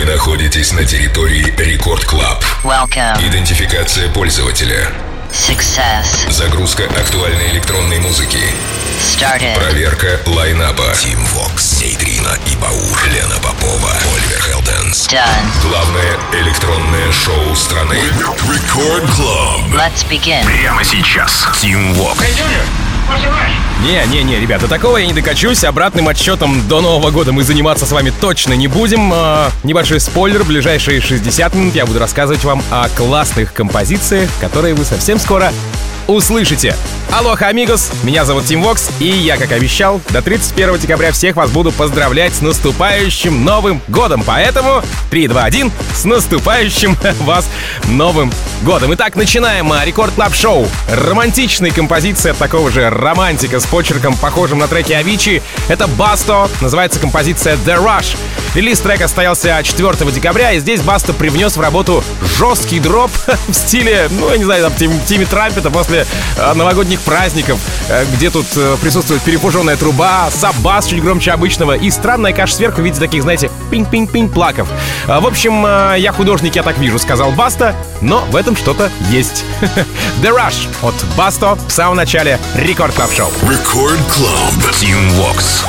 Вы находитесь на территории Record Club. Welcome. Идентификация пользователя. Success. Загрузка актуальной электронной музыки. Started. Проверка лайнапа. Тим Вокс, Нейтрина и Баур. Лена Попова, Oliver Heldens. Done. Главное электронное шоу страны. Record Club. Let's begin. Прямо сейчас. Тим Вокс. Не-не-не, ребята, такого я не докачусь. Обратным отсчетом до Нового года мы заниматься с вами точно не будем. А, небольшой спойлер, в ближайшие 60 минут я буду рассказывать вам о классных композициях, которые вы совсем скоро услышите. Алоха, amigos, меня зовут Тим Вокс, и я, как обещал, до 31 декабря всех вас буду поздравлять с наступающим Новым Годом. Поэтому 3, 2, 1, с наступающим вас Новым Годом. Итак, начинаем Record Club Show. Романтичная композиция от такого же романтика с почерком, похожим на треки Авичи. Это Basto, называется композиция The Rush. Релиз трека состоялся 4 декабря, и здесь Basto привнес в работу жесткий дроп в стиле, ну, я не знаю, там, Тим, Timmy Trumpet а после э, новогодних праздников, э, где тут э, присутствует перепитченная труба, саб-бас чуть громче обычного и странная каша сверху в виде таких, знаете, пинг-пинг-пинг pluck ов. В общем, я художник, я так вижу, сказал Basto, но в этом что-то есть. The Rush от Basto в самом начале Record Club Show. Record Club. Тим Вокс.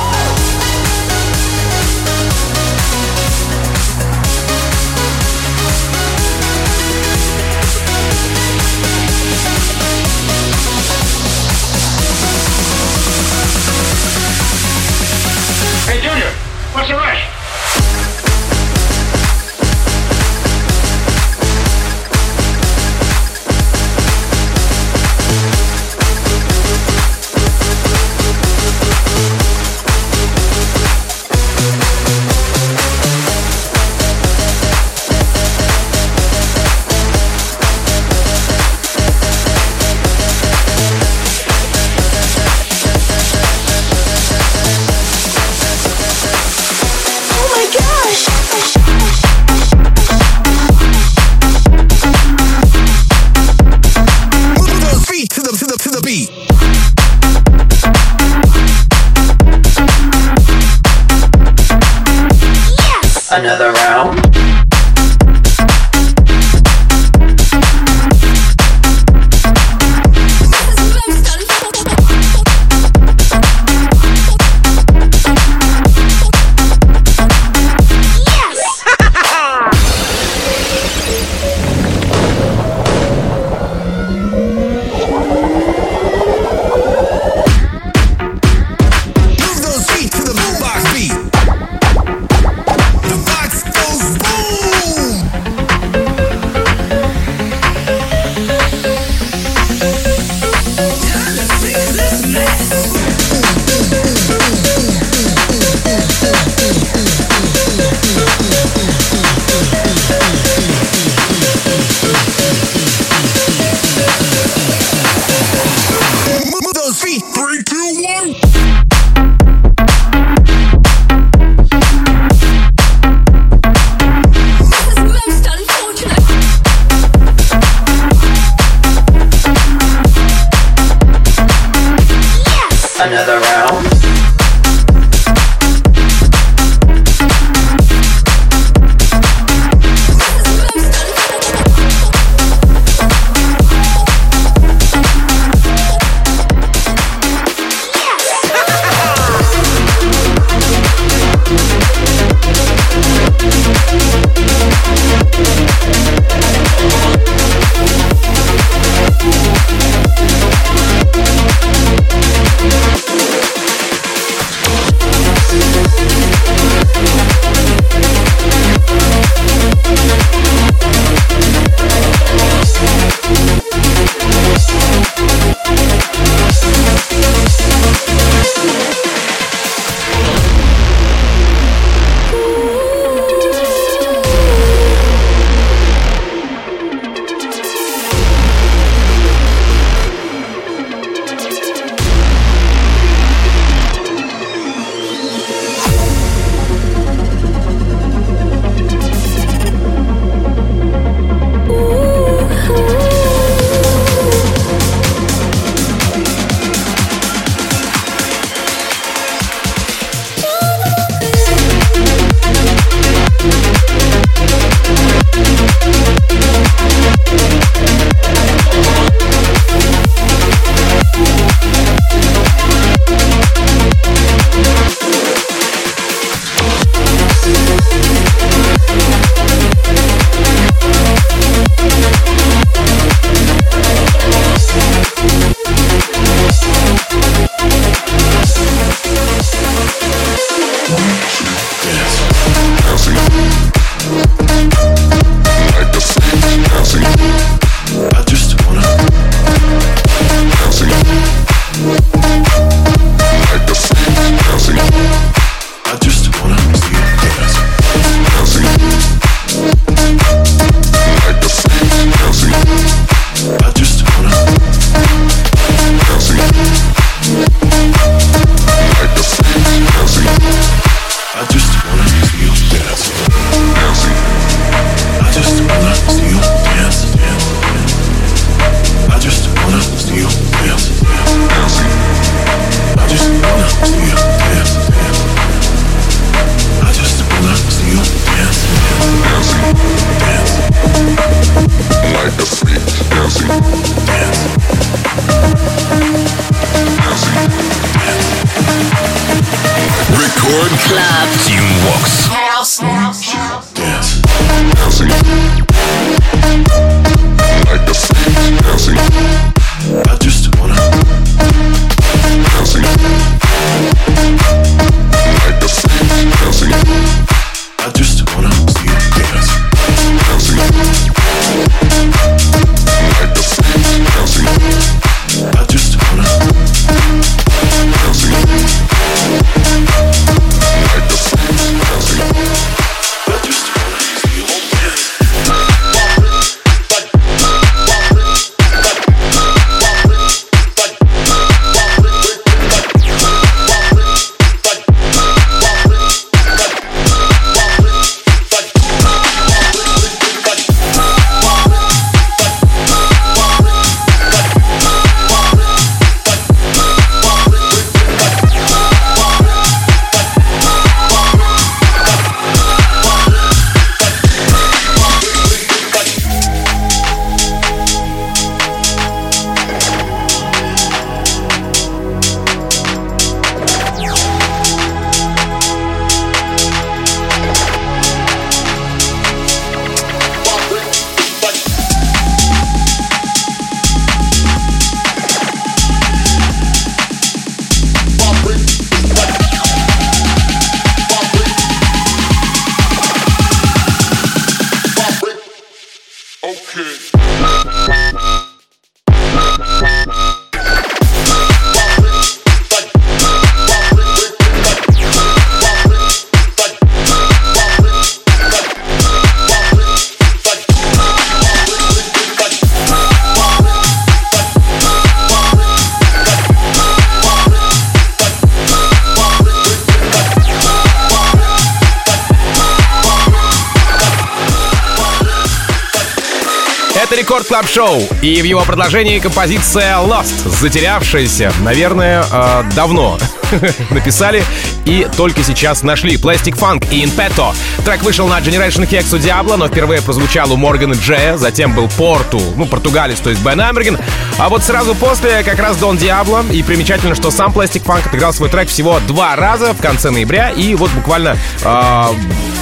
шоу. И в его продолжении композиция Lost, затерявшаяся, наверное, э, давно написали и только сейчас нашли. Plastic Funk и Inpetto. Трек вышел на Generation Hex у Diablo, но впервые прозвучал у Моргана Джея, затем был Порту, ну, португалец, то есть Бен Амберген. А вот сразу после как раз Дон Диабло. И примечательно, что сам Plastic Funk отыграл свой трек всего два раза в конце ноября и вот буквально э,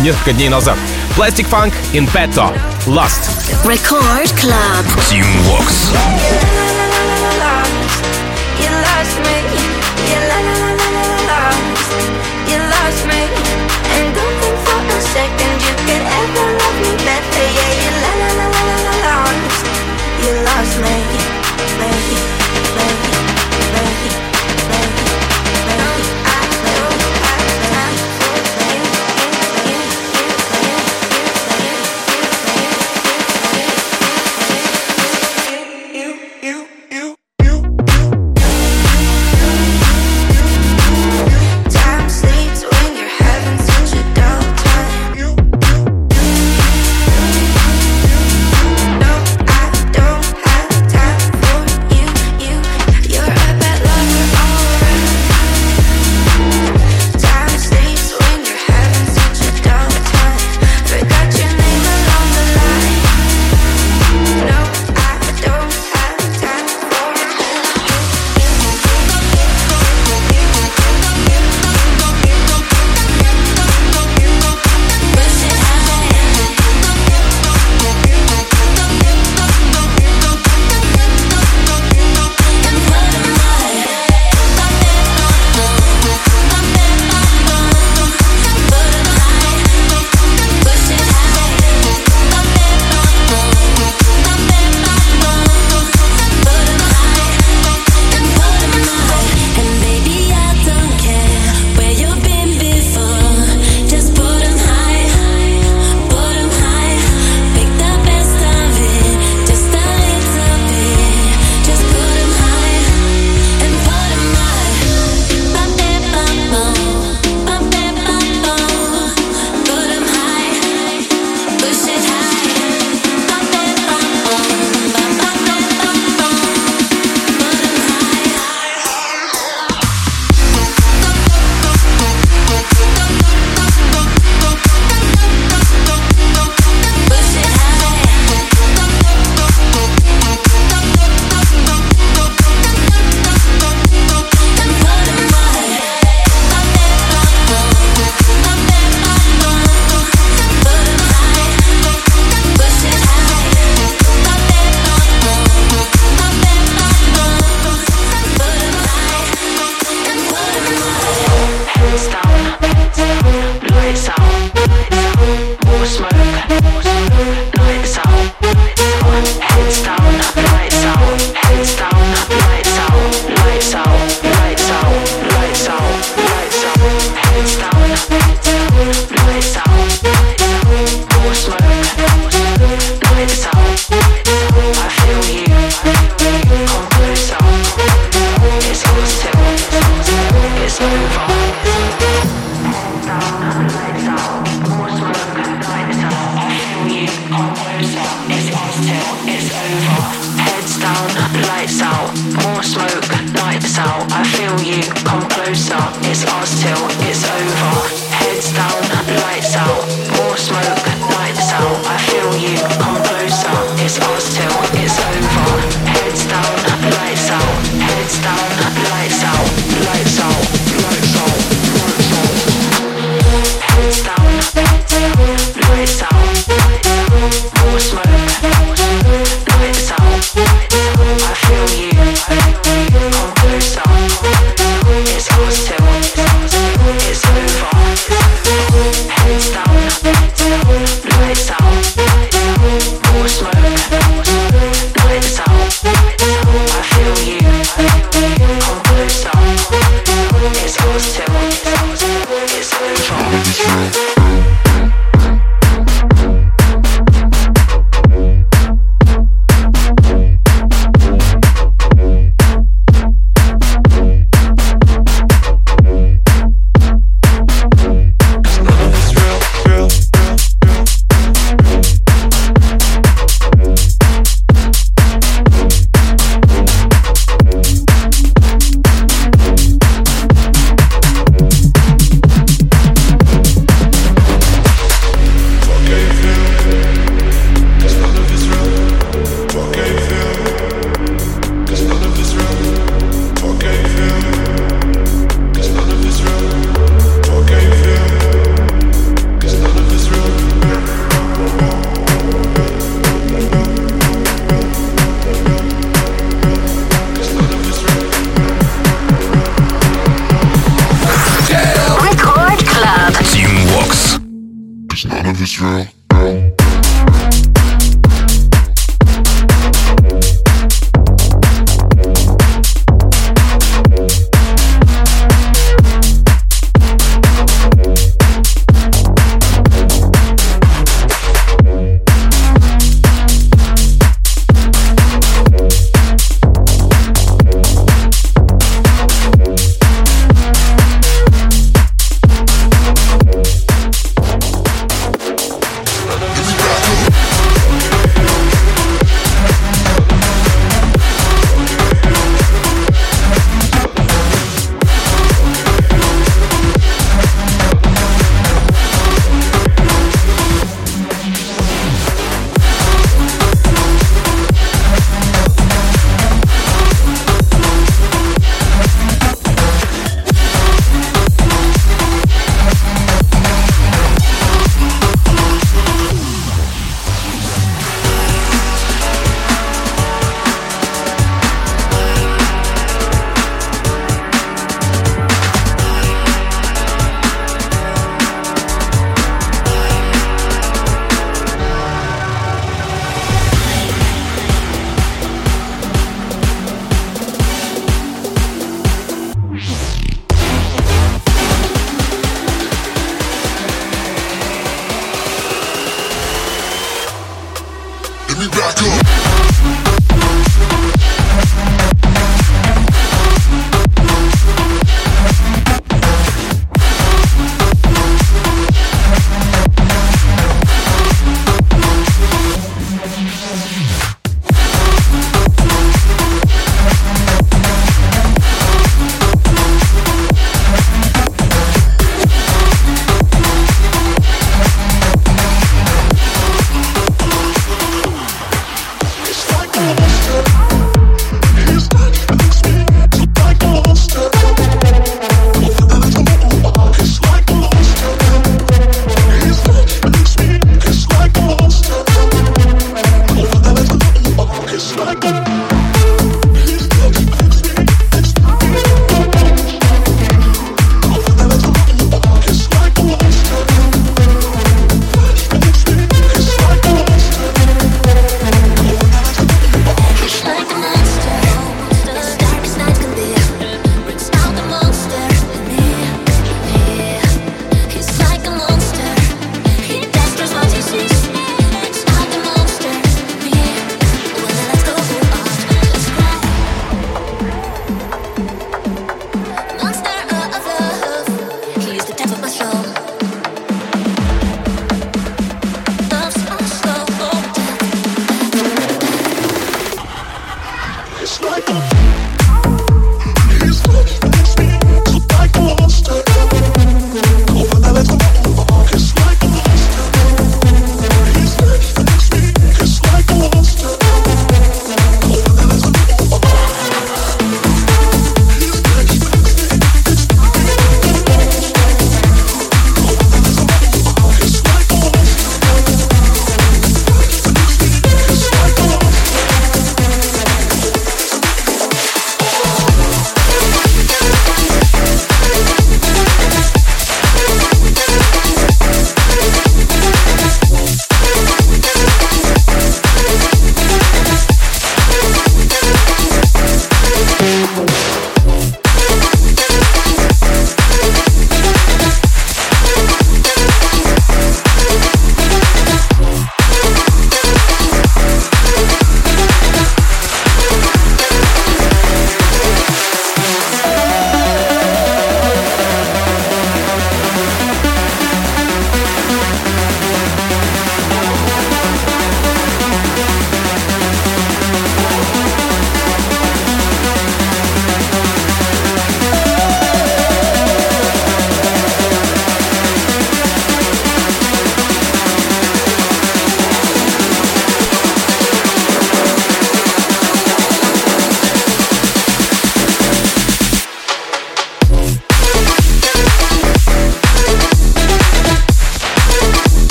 несколько дней назад. Plastic Funk Inpetto. Lust. Record Club. Team Walks.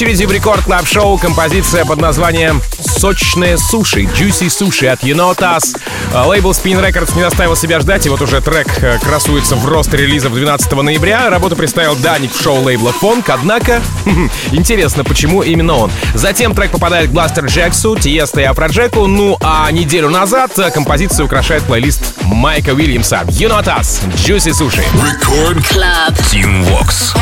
очереди в рекорд клаб шоу композиция под названием «Сочные суши» «Juicy Суши» от Енотас. Э, лейбл Spin Records не заставил себя ждать, и вот уже трек э, красуется в рост релизов 12 ноября. Работу представил Даник в шоу лейбла «Фонк», однако интересно, почему именно он. Затем трек попадает к Бластер Джексу, Тиеста и Афроджеку, ну а неделю назад э, композицию украшает плейлист Майка Уильямса «Енотас» «Juicy Суши». Record Club Team Vox.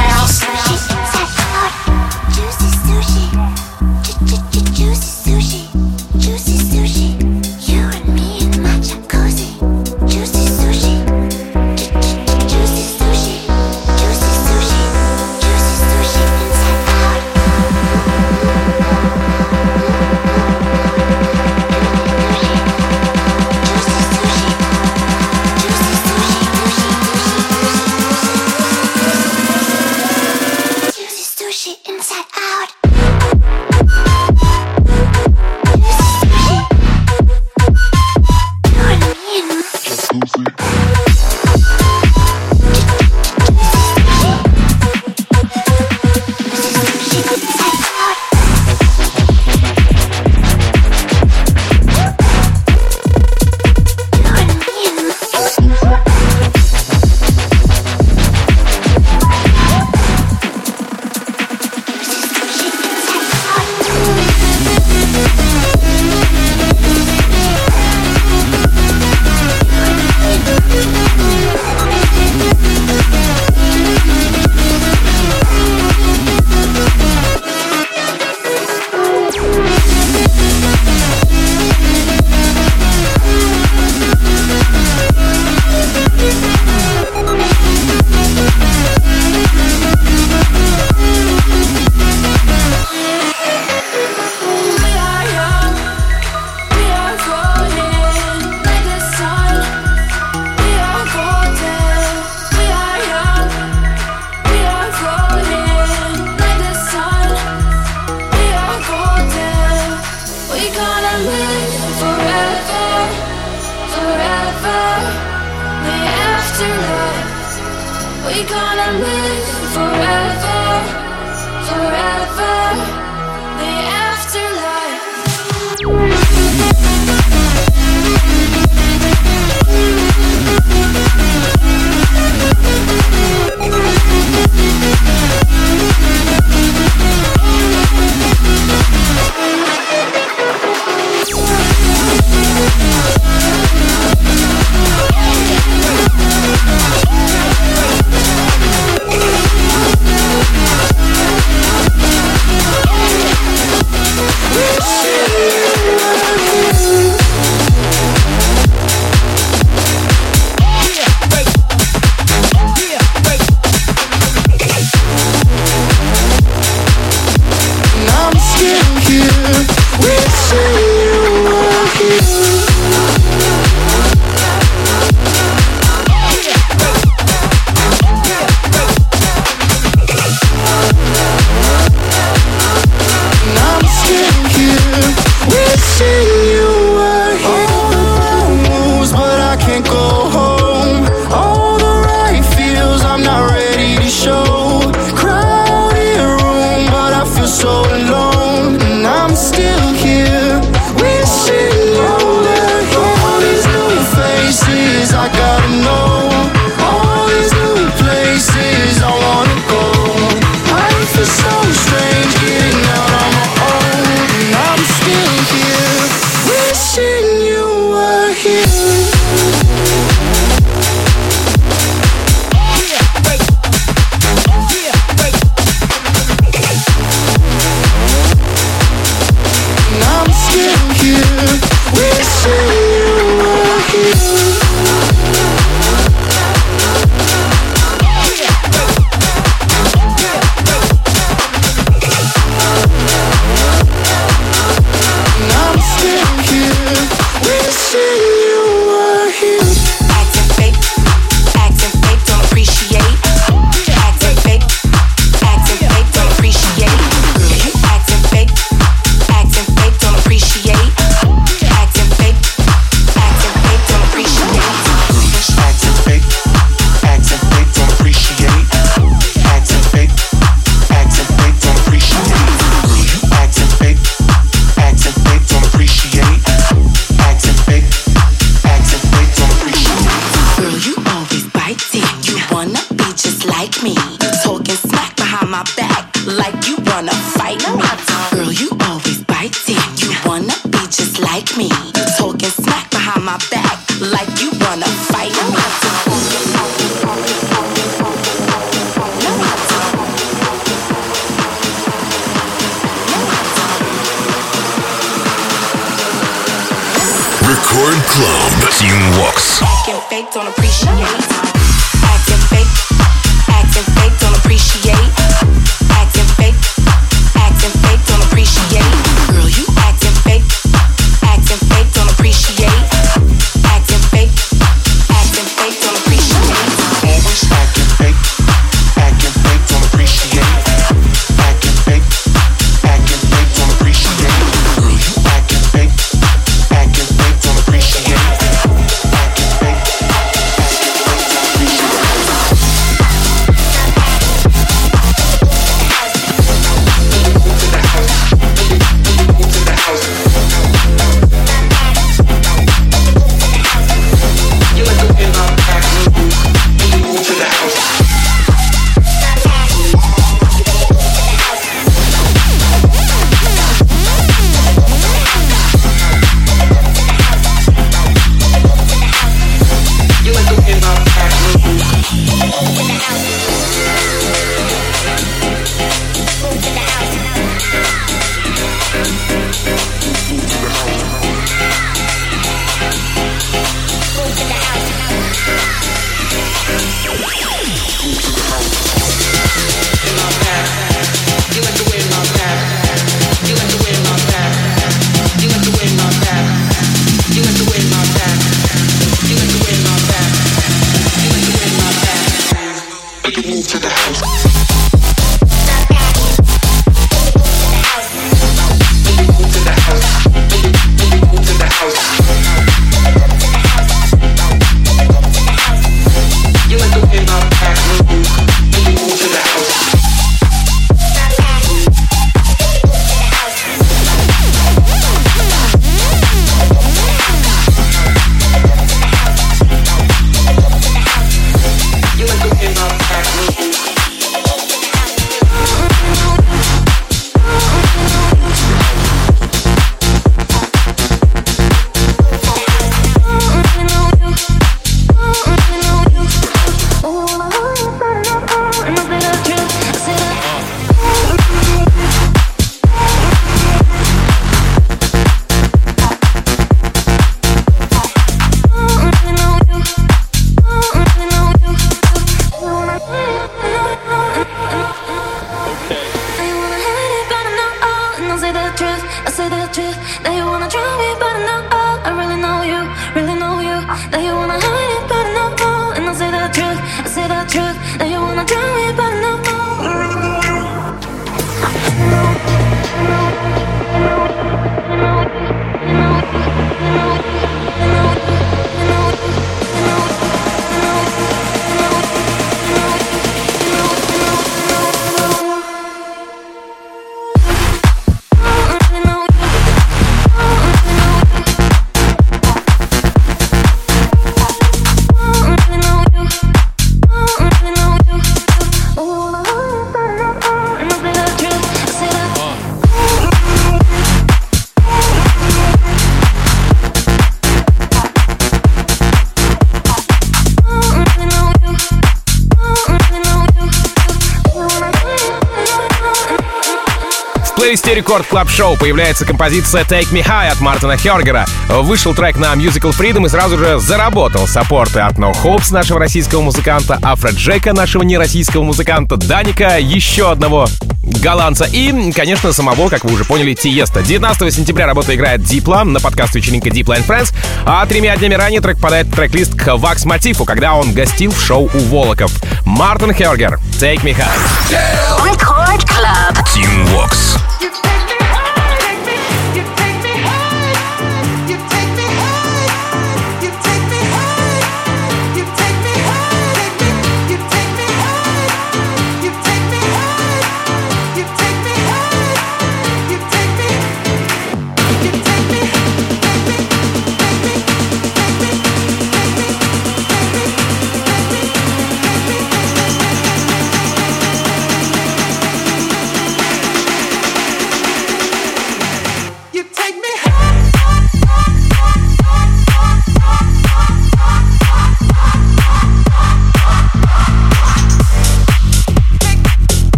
Рекорд Клаб Шоу появляется композиция Take Me High от Мартина Хергера. Вышел трек на Musical Freedom и сразу же заработал саппорты от No Hopes, нашего российского музыканта, Афра Джека, нашего нероссийского музыканта, Даника, еще одного голландца и, конечно, самого, как вы уже поняли, Тиеста. 19 сентября работа играет Дипла на подкаст вечеринка Deep Line Friends, а тремя днями ранее трек попадает в трек-лист к Вакс Мотиву, когда он гостил в шоу у Волоков. Мартин Хергер, Take Me High.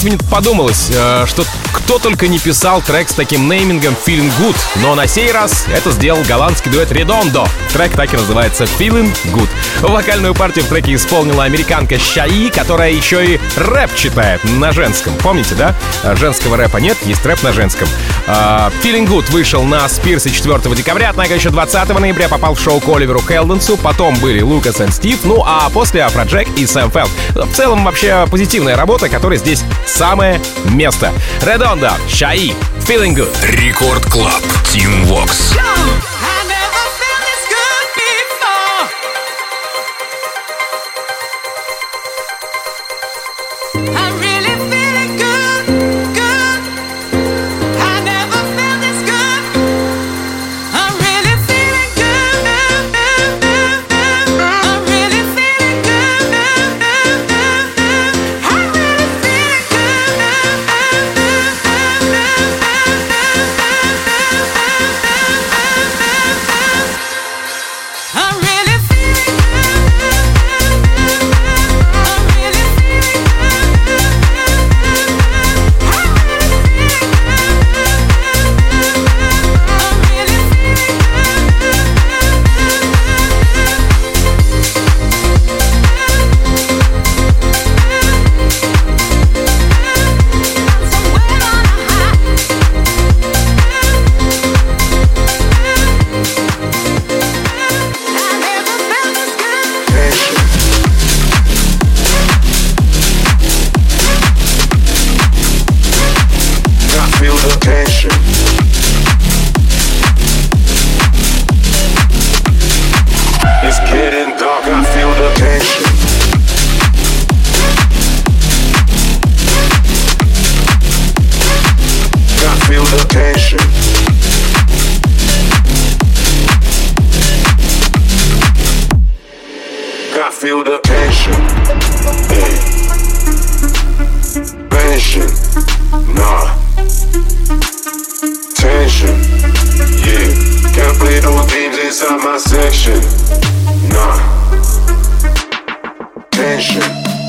Знаете, мне подумалось, э, что кто только не писал трек с таким неймингом Feeling Good, но на сей раз это сделал голландский дуэт Redondo. Трек так и называется Feeling Good. Вокальную партию в треке исполнила американка Шаи, которая еще и рэп читает на женском. Помните, да? А Женского рэпа нет, есть рэп на женском. А, Feeling Good вышел на Спирсе 4 декабря, однако еще 20 ноября попал в шоу к Оливеру Хелденсу, потом были Лукас и Стив, ну а после Афроджек и Сэм Фелд. В целом вообще позитивная работа, которой здесь самое место. Редонда, Шаи, Feeling Good. Рекорд Клаб.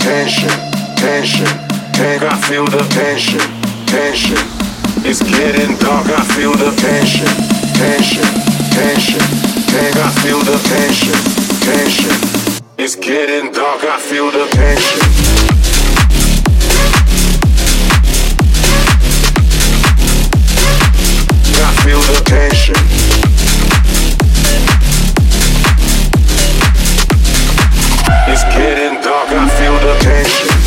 Tension. Tension. Tension. Ten- I feel the tension. Tension. It's getting dark. I feel the tension. Tension. Tension. Ten- I feel the tension. Tension. It's getting dark. I feel the tension. I feel the tension. It's getting Okay.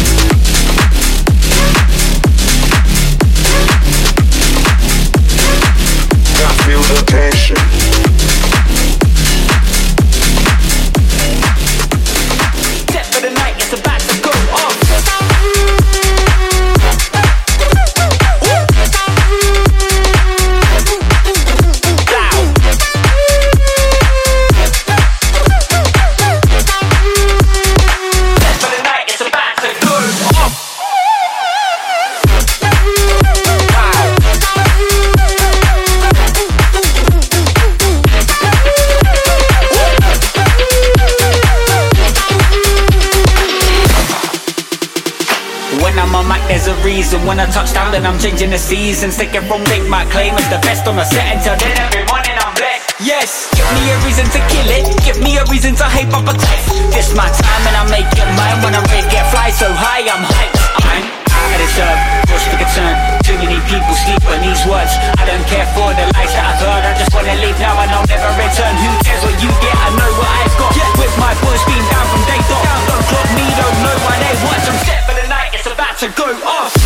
Reason. When I touch down, then I'm changing the seasons. Take it from make my claim as the best on the set until then every morning I'm blessed. Yes, give me a reason to kill it. Give me a reason to hype up a test. This my time and I make it mine. When I'm ready, get fly so high, I'm hyped. I'm out of this earth, just for concern. Too many people sleep on these words. I don't care for the lies that I've heard. I just wanna leave now and I'll never return. Who cares what you get? I know what I've got. With my boys being down from day dot. Don't clock me, don't know why they watch. I'm set to go off.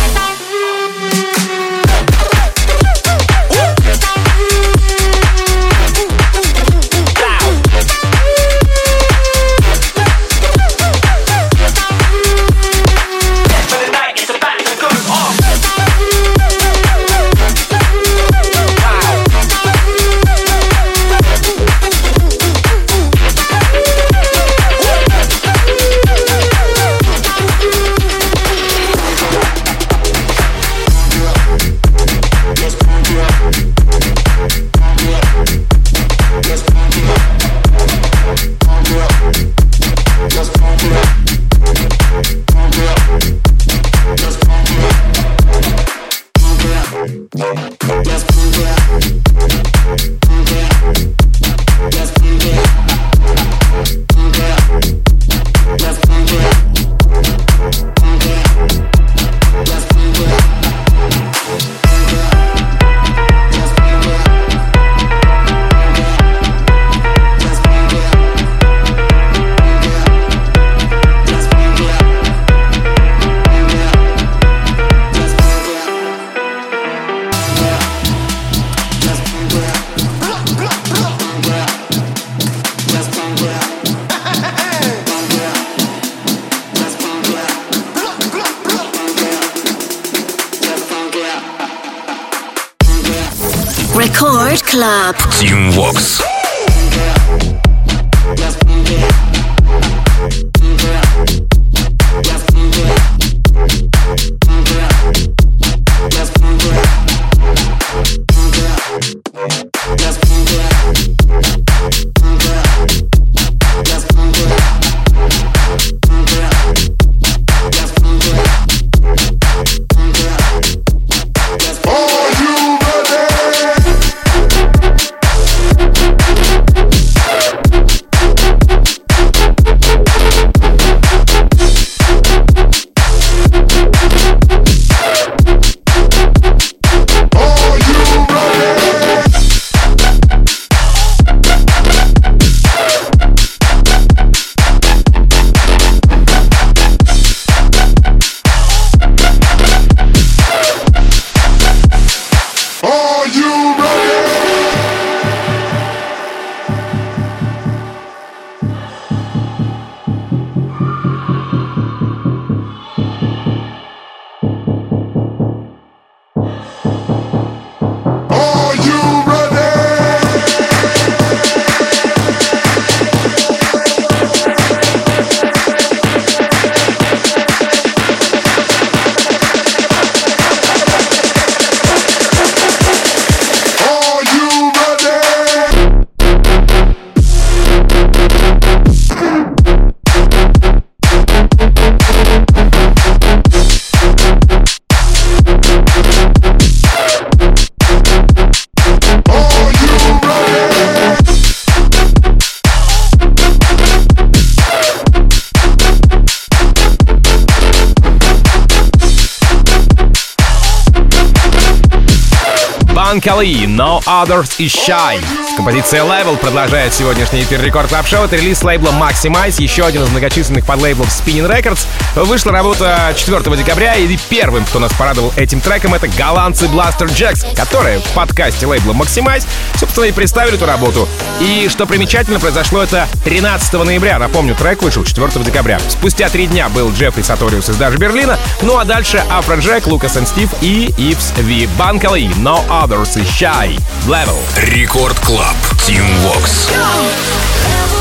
Kelly, No Others is Shy. Композиция Level продолжает сегодняшний эфир Рекорд Клаб Шоу. Это релиз лейбла Maximize, еще один из многочисленных подлейблов Spinning Records. Вышла работа 4 декабря, и первым, кто нас порадовал этим треком, это голландцы Blaster Jacks, которые в подкасте лейбла Maximize, собственно, и представили эту работу. И что примечательно, произошло это 13 ноября. Напомню, трек вышел 4 декабря. Спустя три дня был Джеффри Саториус из даже Берлина, ну а дальше Афро Джек, Лукас и Стив и Ивс Ви. Банкали, No Others is Shy. Level. Рекорд Клаб. Club Team Walks. Go!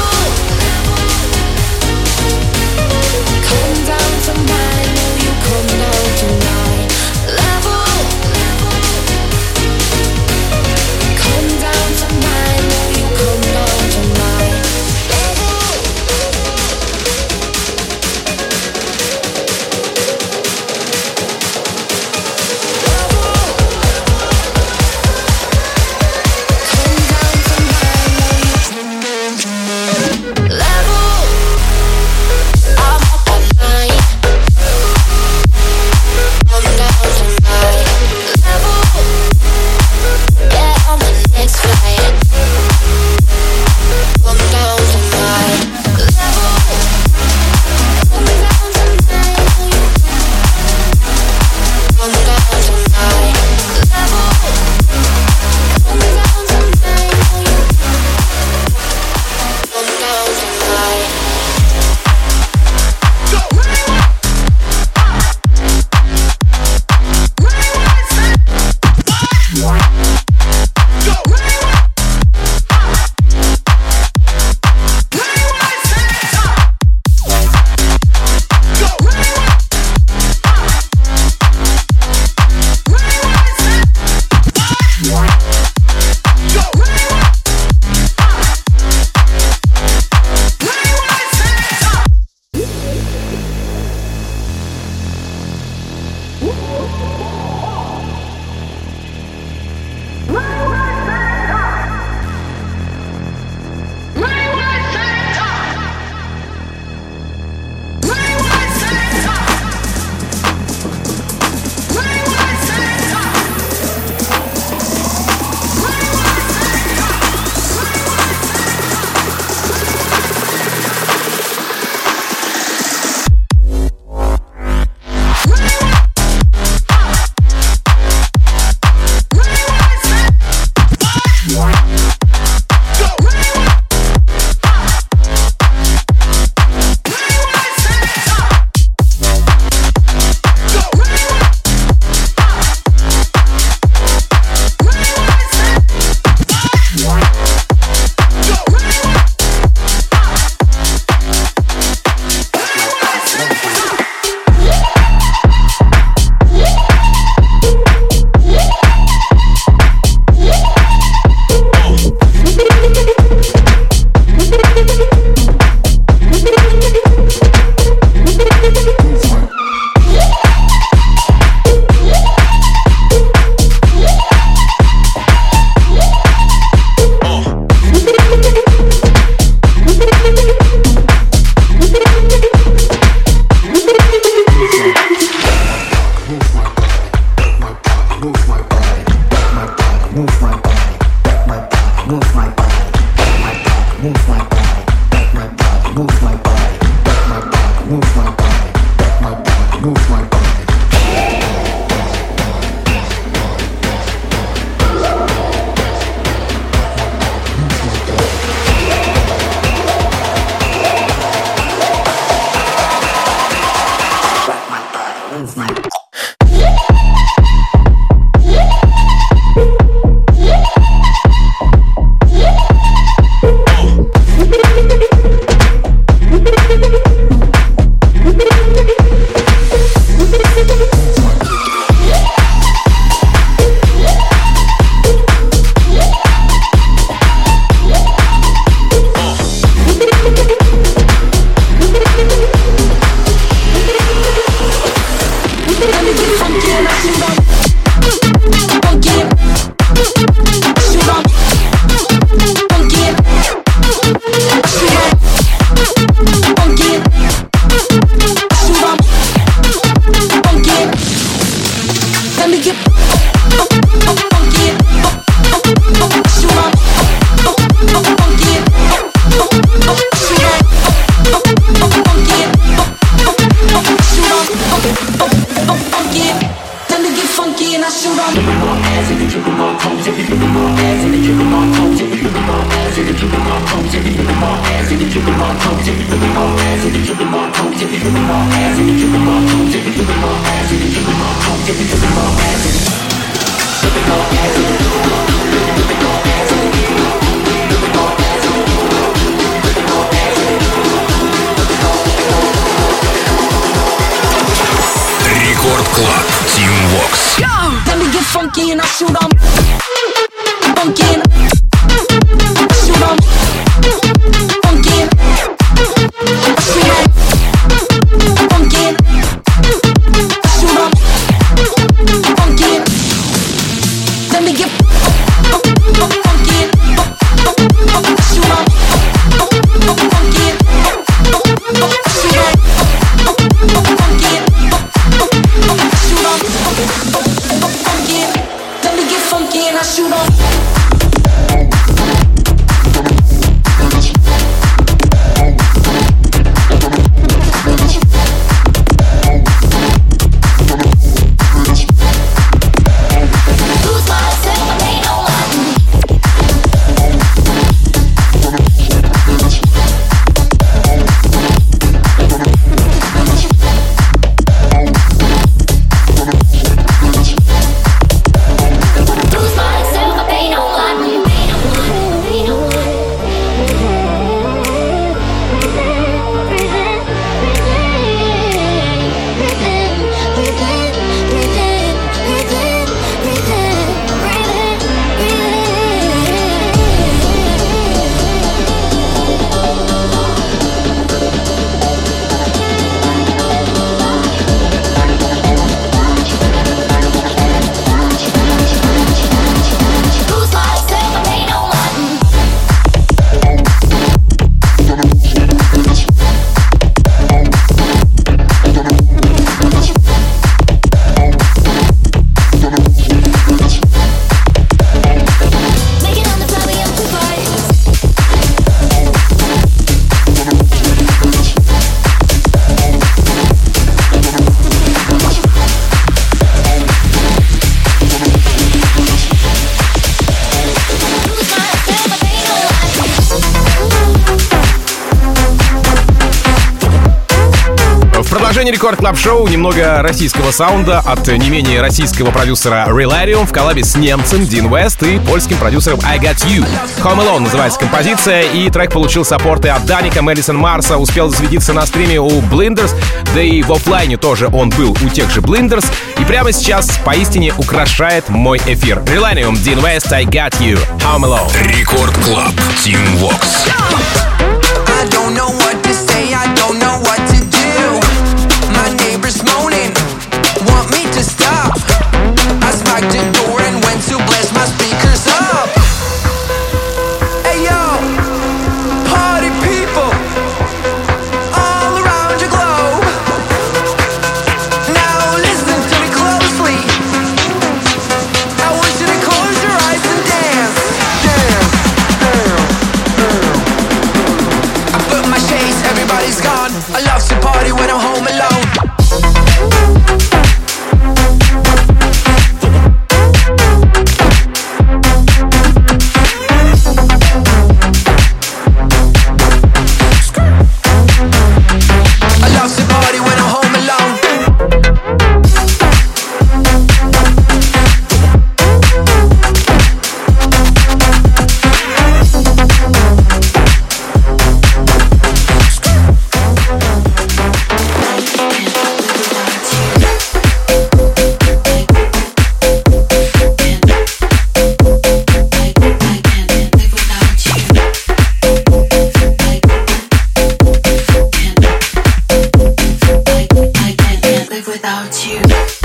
Oh, В продолжении Record Club Show немного российского саунда от не менее российского продюсера Relarium в коллабе с немцем Дин Вест и польским продюсером I Got You. Home Alone называется композиция, и трек получил саппорты от Даника, Мэдисон Марса, успел засветиться на стриме у Blinders, да и в оффлайне тоже он был у тех же Blinders, и прямо сейчас поистине украшает мой эфир. Relarium, Дин Вест, I Got You, Home Alone. Record Club. Тим Вокс. I don't know what without you.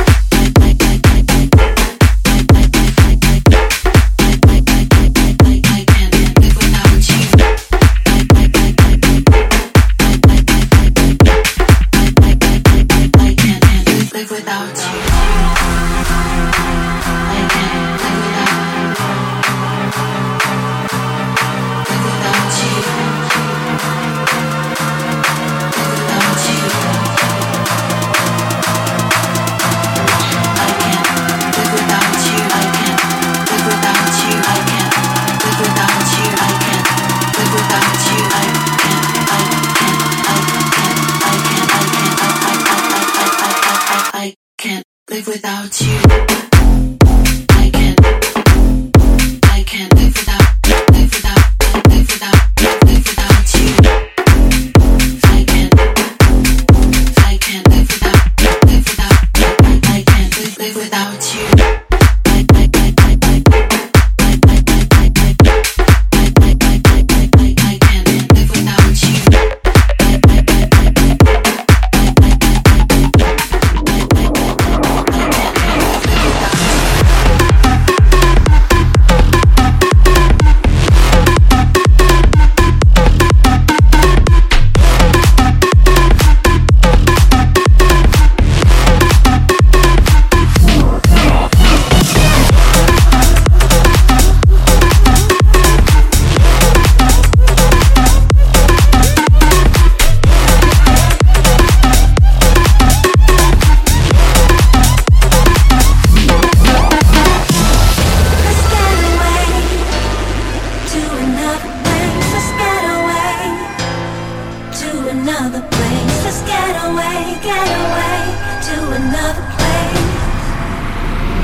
another place. Let's get away, get away to another place.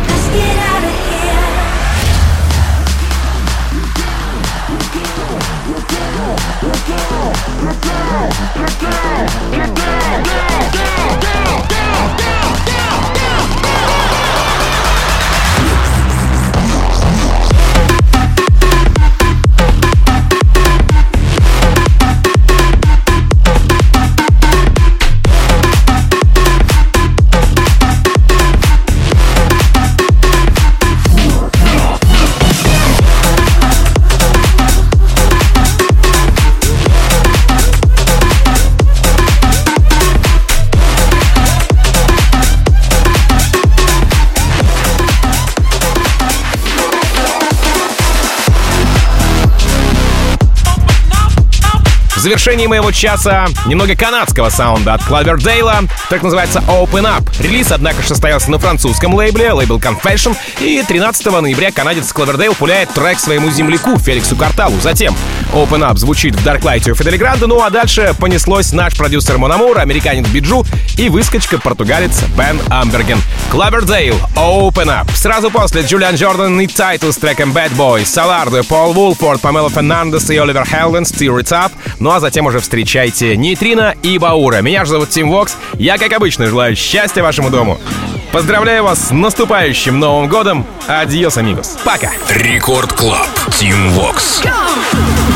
Let's get out of here. Get down, get down, get down, get down, get down, get down, get down, get down, get down, get down. В завершении моего часа немного канадского саунда от Cloverdale а, так называется Open Up. Релиз, однако, состоялся на французском лейбле, лейбл Confession, и 13 ноября канадец Cloverdale пуляет трек своему земляку Felix Cartal у. Затем Open Up звучит в Darklight у Fedde Le Grand, ну а дальше понеслось наш продюсер Мономур, американец Bijou и выскочка-португалец Бен Амберген. Cloverdale, Open Up. Сразу после Julian Jordan и Тайтл с треком Bad Boys, Solardo, Paul Woolford, Pamela Fernandez и Oliver Heldens, Stir It Up. Ну а затем уже встречайте Нейтрина и Баура. Меня же зовут Тим Вокс. Я, как обычно, желаю счастья вашему дому. Поздравляю вас с наступающим Новым Годом. Adiós, amigos. Пока. Record Club. Тим Вокс. Got